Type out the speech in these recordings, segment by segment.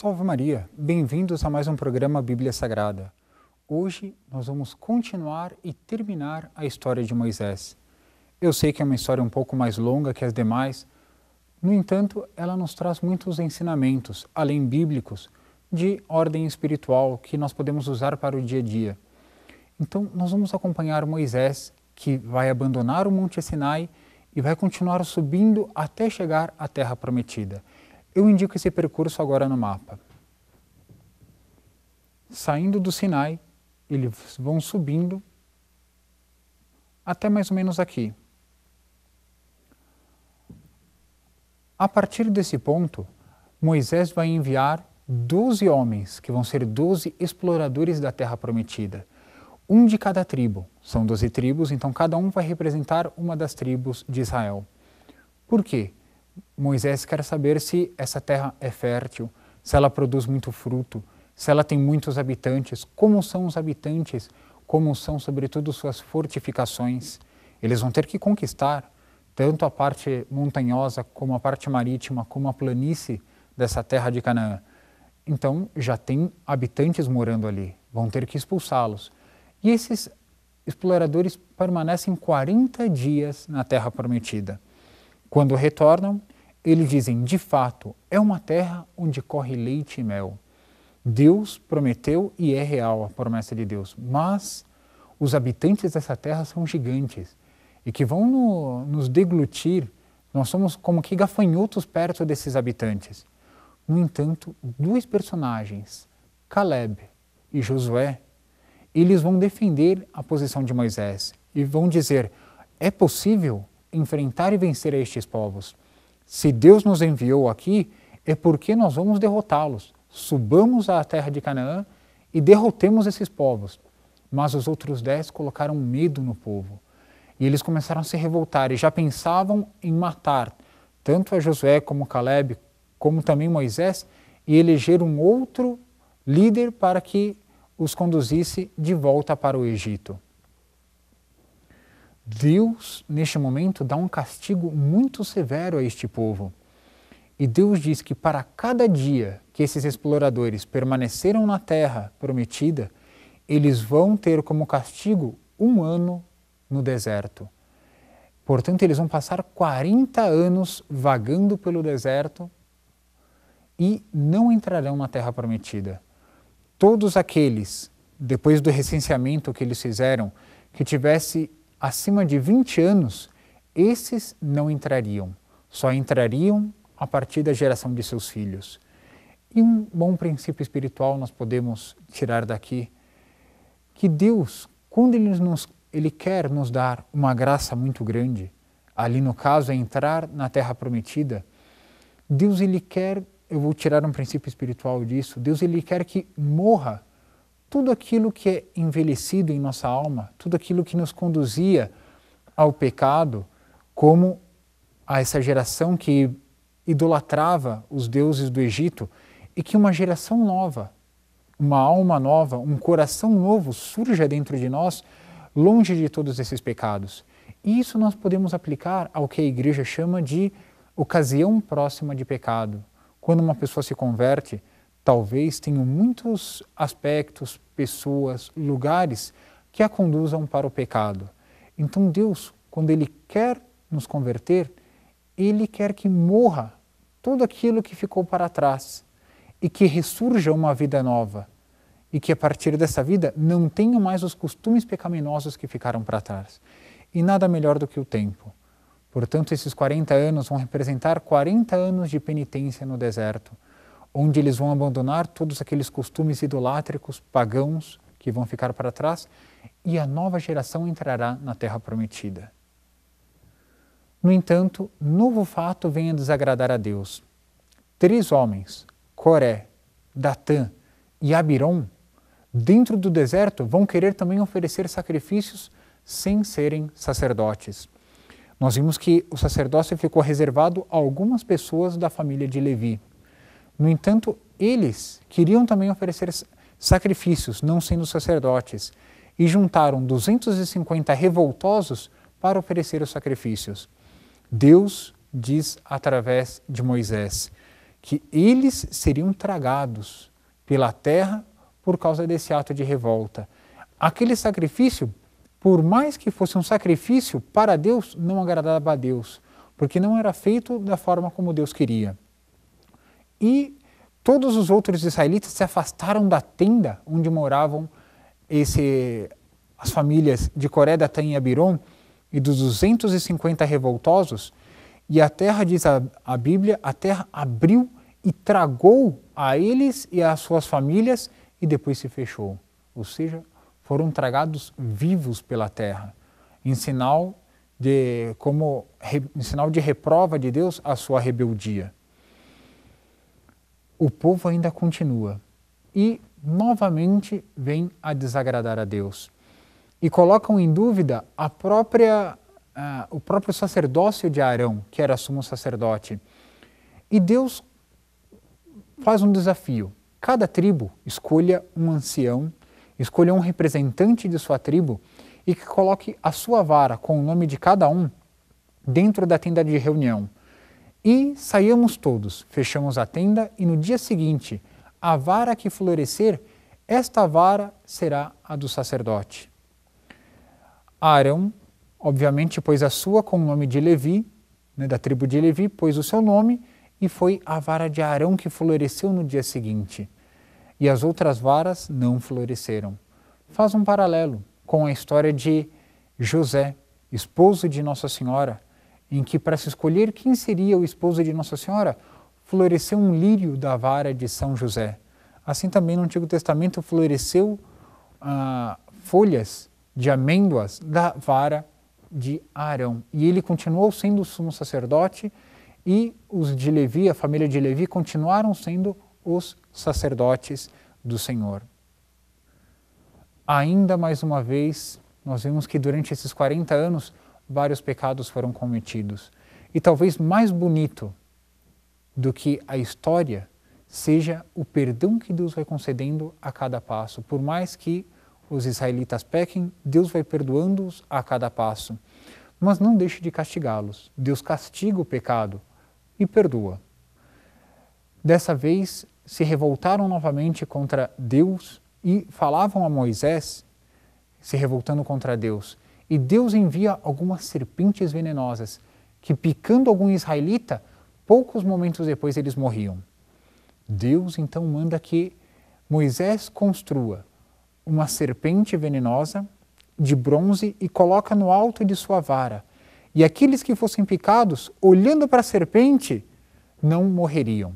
Salve Maria, bem-vindos a mais um programa Bíblia Sagrada. Hoje nós vamos continuar e terminar a história de Moisés. Eu sei que é uma história um pouco mais longa que as demais, no entanto, ela nos traz muitos ensinamentos, além bíblicos, de ordem espiritual que nós podemos usar para o dia a dia. Então, nós vamos acompanhar Moisés, que vai abandonar o Monte Sinai e vai continuar subindo até chegar à Terra Prometida. Eu indico esse percurso agora no mapa. Saindo do Sinai, eles vão subindo até mais ou menos aqui. A partir desse ponto, Moisés vai enviar doze homens, que vão ser doze exploradores da Terra Prometida. Um de cada tribo. São doze tribos, então cada um vai representar uma das tribos de Israel. Por quê? Moisés quer saber se essa terra é fértil, se ela produz muito fruto, se ela tem muitos habitantes, como são os habitantes, como são, sobretudo, suas fortificações. Eles vão ter que conquistar tanto a parte montanhosa, como a parte marítima, como a planície dessa terra de Canaã. Então, já tem habitantes morando ali, vão ter que expulsá-los. E esses exploradores permanecem 40 dias na terra prometida. Quando retornam, eles dizem: de fato, é uma terra onde corre leite e mel. Deus prometeu e é real a promessa de Deus, mas os habitantes dessa terra são gigantes e que vão no, nos deglutir. Nós somos como que gafanhotos perto desses habitantes. No entanto, dois personagens, Caleb e Josué, eles vão defender a posição de Moisés e vão dizer: é possível enfrentar e vencer estes povos. Se Deus nos enviou aqui, é porque nós vamos derrotá-los. Subamos à terra de Canaã e derrotemos esses povos. Mas os outros dez colocaram medo no povo. E eles começaram a se revoltar e já pensavam em matar tanto a Josué como Caleb, como também Moisés, e eleger um outro líder para que os conduzisse de volta para o Egito. Deus, neste momento, dá um castigo muito severo a este povo. E Deus diz que para cada dia que esses exploradores permaneceram na terra prometida, eles vão ter como castigo um ano no deserto. Portanto, eles vão passar 40 anos vagando pelo deserto e não entrarão na terra prometida. Todos aqueles, depois do recenseamento que eles fizeram, que tivesse acima de 20 anos, esses não entrariam, só entrariam a partir da geração de seus filhos. E um bom princípio espiritual nós podemos tirar daqui, que Deus, quando Ele, nos, Ele quer nos dar uma graça muito grande, ali no caso é entrar na terra prometida, Deus Ele quer, eu vou tirar um princípio espiritual disso, Deus Ele quer que morra tudo aquilo que é envelhecido em nossa alma, tudo aquilo que nos conduzia ao pecado, como a essa geração que idolatrava os deuses do Egito e que uma geração nova, uma alma nova, um coração novo surja dentro de nós, longe de todos esses pecados. E isso nós podemos aplicar ao que a igreja chama de ocasião próxima de pecado. Quando uma pessoa se converte, talvez tenham muitos aspectos, pessoas, lugares que a conduzam para o pecado. Então Deus, quando Ele quer nos converter, Ele quer que morra tudo aquilo que ficou para trás e que ressurja uma vida nova e que a partir dessa vida não tenham mais os costumes pecaminosos que ficaram para trás. E nada melhor do que o tempo. Portanto, esses 40 anos vão representar 40 anos de penitência no deserto onde eles vão abandonar todos aqueles costumes idolátricos, pagãos, que vão ficar para trás, e a nova geração entrará na terra prometida. No entanto, novo fato vem a desagradar a Deus. Três homens, Coré, Datã e Abirom, dentro do deserto, vão querer também oferecer sacrifícios sem serem sacerdotes. Nós vimos que o sacerdócio ficou reservado a algumas pessoas da família de Levi. No entanto, eles queriam também oferecer sacrifícios, não sendo sacerdotes, e juntaram 250 revoltosos para oferecer os sacrifícios. Deus diz através de Moisés que eles seriam tragados pela terra por causa desse ato de revolta. Aquele sacrifício, por mais que fosse um sacrifício para Deus, não agradava a Deus, porque não era feito da forma como Deus queria. E todos os outros israelitas se afastaram da tenda onde moravam esse, as famílias de Coré, Datã e Abirom e dos 250 revoltosos, e a terra, diz a, a Bíblia, a terra abriu e tragou a eles e às suas famílias e depois se fechou. Ou seja, foram tragados vivos pela terra, em sinal de como em sinal de reprova de Deus a sua rebeldia. O povo ainda continua e novamente vem a desagradar a Deus e colocam em dúvida a própria, uh, o próprio sacerdócio de Arão, que era sumo sacerdote. E Deus faz um desafio. Cada tribo escolha um ancião, escolha um representante de sua tribo e que coloque a sua vara com o nome de cada um dentro da tenda de reunião. E saíamos todos, fechamos a tenda e no dia seguinte, a vara que florescer, esta vara será a do sacerdote. Arão, obviamente, pôs a sua com o nome de Levi, né, da tribo de Levi, pôs o seu nome e foi a vara de Arão que floresceu no dia seguinte. E as outras varas não floresceram. Faz um paralelo com a história de José, esposo de Nossa Senhora, em que, para se escolher quem seria o esposo de Nossa Senhora, floresceu um lírio da vara de São José. Assim também no Antigo Testamento floresceu ah, folhas de amêndoas da vara de Arão. E ele continuou sendo sumo sacerdote e os de Levi, a família de Levi, continuaram sendo os sacerdotes do Senhor. Ainda mais uma vez, nós vemos que durante esses 40 anos vários pecados foram cometidos. E talvez mais bonito do que a história seja o perdão que Deus vai concedendo a cada passo. Por mais que os israelitas pequem, Deus vai perdoando-os a cada passo. Mas não deixe de castigá-los. Deus castiga o pecado e perdoa. Dessa vez, se revoltaram novamente contra Deus e falavam a Moisés, se revoltando contra Deus. E Deus envia algumas serpentes venenosas que, picando algum israelita, poucos momentos depois eles morriam. Deus então manda que Moisés construa uma serpente venenosa de bronze e coloca no alto de sua vara. E aqueles que fossem picados, olhando para a serpente, não morreriam.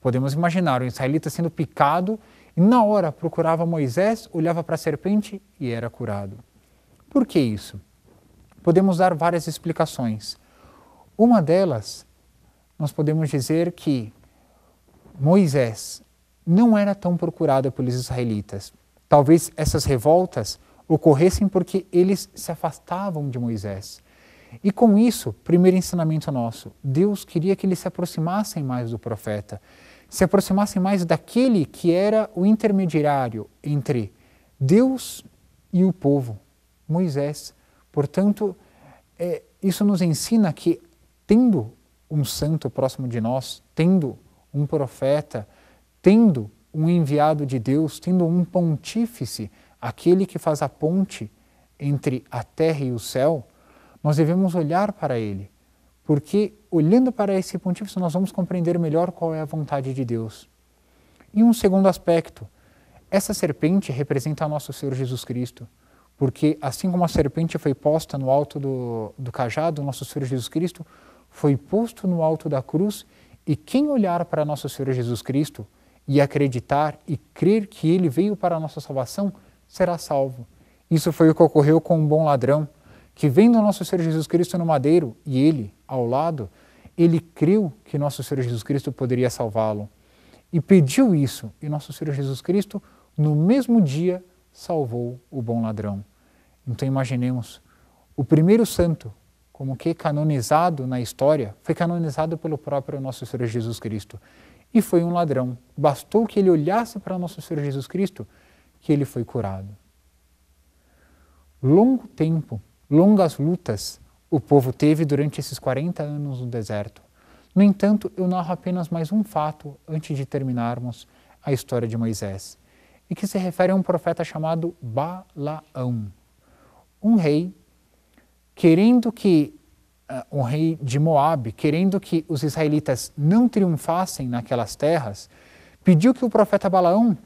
Podemos imaginar o israelita sendo picado e na hora procurava Moisés, olhava para a serpente e era curado. Por que isso? Podemos dar várias explicações. Uma delas, nós podemos dizer que Moisés não era tão procurado pelos israelitas. Talvez essas revoltas ocorressem porque eles se afastavam de Moisés. E com isso, primeiro ensinamento nosso, Deus queria que eles se aproximassem mais do profeta, se aproximassem mais daquele que era o intermediário entre Deus e o povo, Moisés. Portanto, é, isso nos ensina que, tendo um santo próximo de nós, tendo um profeta, tendo um enviado de Deus, tendo um pontífice, aquele que faz a ponte entre a terra e o céu, nós devemos olhar para ele, porque olhando para esse pontífice nós vamos compreender melhor qual é a vontade de Deus. E um segundo aspecto, essa serpente representa nosso Senhor Jesus Cristo, porque assim como a serpente foi posta no alto do, do cajado, nosso Senhor Jesus Cristo foi posto no alto da cruz, e quem olhar para nosso Senhor Jesus Cristo e acreditar e crer que ele veio para a nossa salvação, será salvo. Isso foi o que ocorreu com um bom ladrão, que vendo nosso Senhor Jesus Cristo no madeiro e ele ao lado, ele creu que nosso Senhor Jesus Cristo poderia salvá-lo e pediu isso, e nosso Senhor Jesus Cristo, no mesmo dia, salvou o bom ladrão. Então imaginemos, o primeiro santo, como que canonizado na história, foi canonizado pelo próprio nosso Senhor Jesus Cristo e foi um ladrão. Bastou que ele olhasse para nosso Senhor Jesus Cristo que ele foi curado. Longo tempo, longas lutas o povo teve durante esses 40 anos no deserto. No entanto, eu narro apenas mais um fato antes de terminarmos a história de Moisés, e que se refere a um profeta chamado Balaão, um rei querendo que uh, um rei de Moabe, querendo que os israelitas não triunfassem naquelas terras, pediu que o profeta Balaão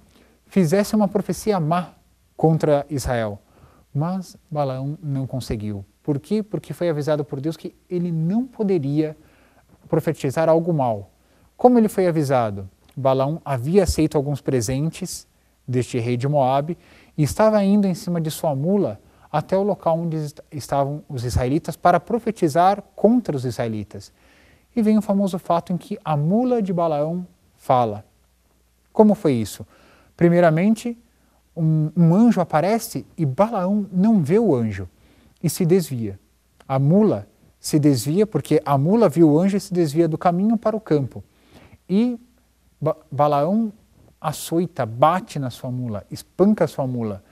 fizesse uma profecia má contra Israel. Mas Balaão não conseguiu. Por quê? Porque foi avisado por Deus que ele não poderia profetizar algo mal. Como ele foi avisado? Balaão havia aceito alguns presentes deste rei de Moabe e estava indo em cima de sua mula até o local onde estavam os israelitas para profetizar contra os israelitas. E vem o famoso fato em que a mula de Balaão fala. Como foi isso? Primeiramente, um, um anjo aparece e Balaão não vê o anjo e se desvia. A mula se desvia porque a mula viu o anjo e se desvia do caminho para o campo. E ba Balaão açoita, bate na sua mula, espanca a sua mula.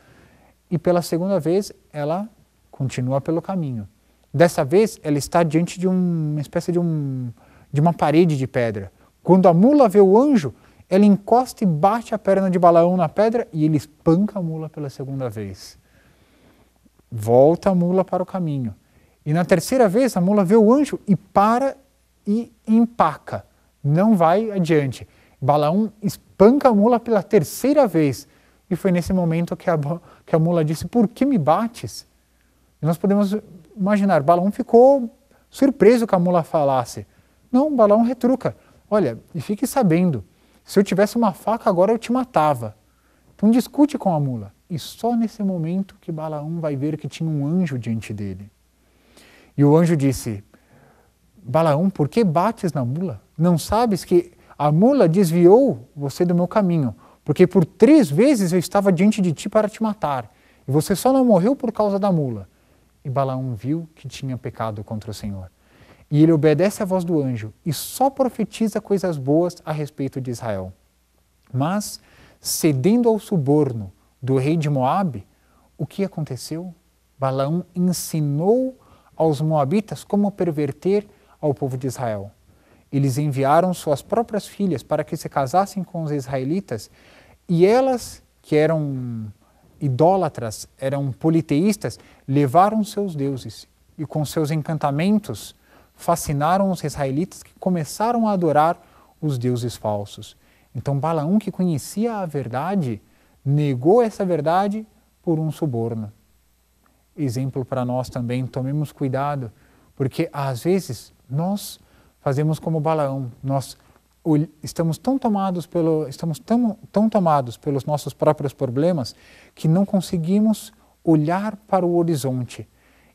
E pela segunda vez ela continua pelo caminho. Dessa vez ela está diante de um, uma espécie de, um, de uma parede de pedra. Quando a mula vê o anjo, ela encosta e bate a perna de Balaão na pedra e ele espanca a mula pela segunda vez. Volta a mula para o caminho. E na terceira vez a mula vê o anjo e para e empaca, não vai adiante. Balaão espanca a mula pela terceira vez. E foi nesse momento que a, que a mula disse: Por que me bates? E nós podemos imaginar, Balaão ficou surpreso que a mula falasse. Não, Balaão retruca: Olha, e fique sabendo, se eu tivesse uma faca agora eu te matava. Então discute com a mula. E só nesse momento que Balaão vai ver que tinha um anjo diante dele. E o anjo disse: Balaão, por que bates na mula? Não sabes que a mula desviou você do meu caminho, porque por três vezes eu estava diante de ti para te matar, e você só não morreu por causa da mula. E Balaão viu que tinha pecado contra o Senhor. E ele obedece à voz do anjo e só profetiza coisas boas a respeito de Israel. Mas, cedendo ao suborno do rei de Moabe, o que aconteceu? Balaão ensinou aos moabitas como perverter ao povo de Israel. Eles enviaram suas próprias filhas para que se casassem com os israelitas e elas, que eram idólatras, eram politeístas, levaram seus deuses e com seus encantamentos fascinaram os israelitas que começaram a adorar os deuses falsos. Então Balaão, que conhecia a verdade, negou essa verdade por um suborno. Exemplo para nós também, tomemos cuidado, porque às vezes nós fazemos como Balaão, nós estamos tão tomados pelo estamos tão, tão tomados pelos nossos próprios problemas que não conseguimos olhar para o horizonte.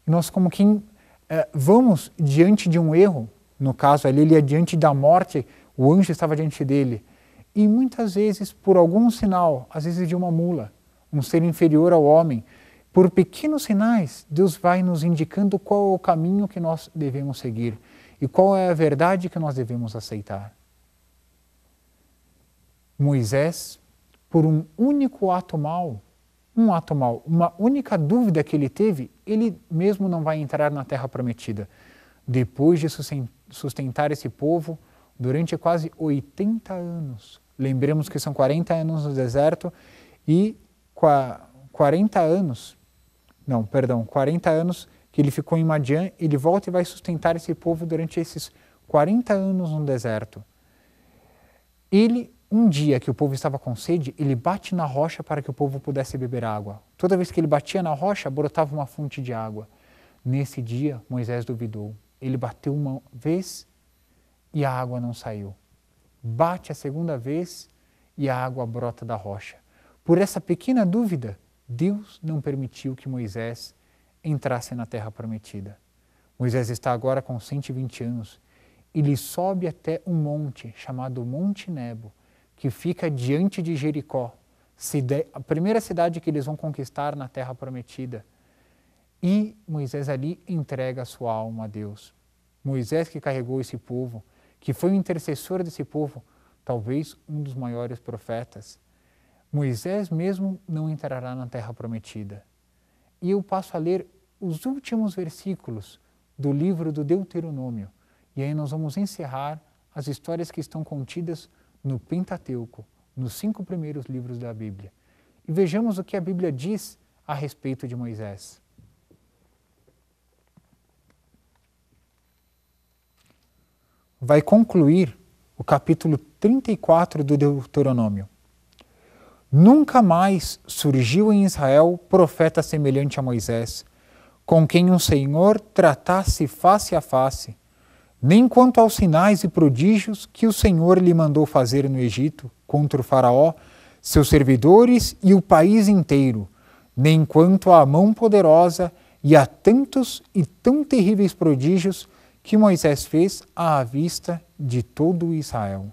E nós como quem é, vamos diante de um erro, no caso ali ele é diante da morte, o anjo estava diante dele, e muitas vezes por algum sinal, às vezes de uma mula, um ser inferior ao homem, por pequenos sinais, Deus vai nos indicando qual é o caminho que nós devemos seguir e qual é a verdade que nós devemos aceitar. Moisés, por um único ato mal, um ato mal, uma única dúvida que ele teve, ele mesmo não vai entrar na terra prometida. Depois de sustentar esse povo durante quase 80 anos. Lembremos que são 40 anos no deserto e 40 anos, não, perdão, 40 anos que ele ficou em Madian, ele volta e vai sustentar esse povo durante esses 40 anos no deserto. Ele um dia que o povo estava com sede, ele bate na rocha para que o povo pudesse beber água. Toda vez que ele batia na rocha, brotava uma fonte de água. Nesse dia, Moisés duvidou. Ele bateu uma vez e a água não saiu. Bate a segunda vez e a água brota da rocha. Por essa pequena dúvida, Deus não permitiu que Moisés entrasse na terra prometida. Moisés está agora com 120 anos. Ele sobe até um monte chamado Monte Nebo que fica diante de Jericó, a primeira cidade que eles vão conquistar na terra prometida. E Moisés ali entrega a sua alma a Deus. Moisés que carregou esse povo, que foi o intercessor desse povo, talvez um dos maiores profetas. Moisés mesmo não entrará na terra prometida. E eu passo a ler os últimos versículos do livro do Deuteronômio. E aí nós vamos encerrar as histórias que estão contidas no Pentateuco, nos cinco primeiros livros da Bíblia. E vejamos o que a Bíblia diz a respeito de Moisés. Vai concluir o capítulo 34 do Deuteronômio. Nunca mais surgiu em Israel profeta semelhante a Moisés, com quem o Senhor tratasse face a face, nem quanto aos sinais e prodígios que o Senhor lhe mandou fazer no Egito contra o Faraó, seus servidores e o país inteiro, nem quanto à mão poderosa e a tantos e tão terríveis prodígios que Moisés fez à vista de todo Israel.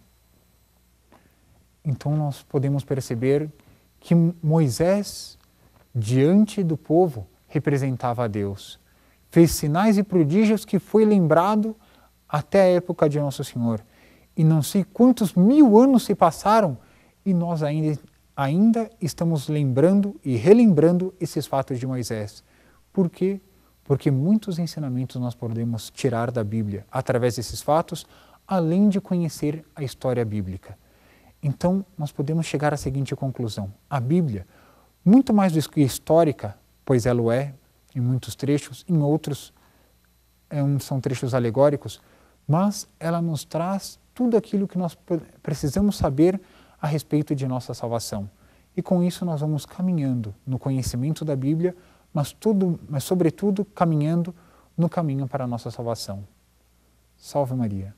Então nós podemos perceber que Moisés, diante do povo, representava a Deus. Fez sinais e prodígios que foi lembrado até a época de Nosso Senhor. E não sei quantos mil anos se passaram e nós ainda, ainda estamos lembrando e relembrando esses fatos de Moisés. Por quê? Porque muitos ensinamentos nós podemos tirar da Bíblia através desses fatos, além de conhecer a história bíblica. Então, nós podemos chegar à seguinte conclusão: a Bíblia, muito mais do que histórica, pois ela o é em muitos trechos, em outros é são trechos alegóricos, mas ela nos traz tudo aquilo que nós precisamos saber a respeito de nossa salvação. E com isso nós vamos caminhando no conhecimento da Bíblia, mas, tudo, mas sobretudo caminhando no caminho para a nossa salvação. Salve Maria.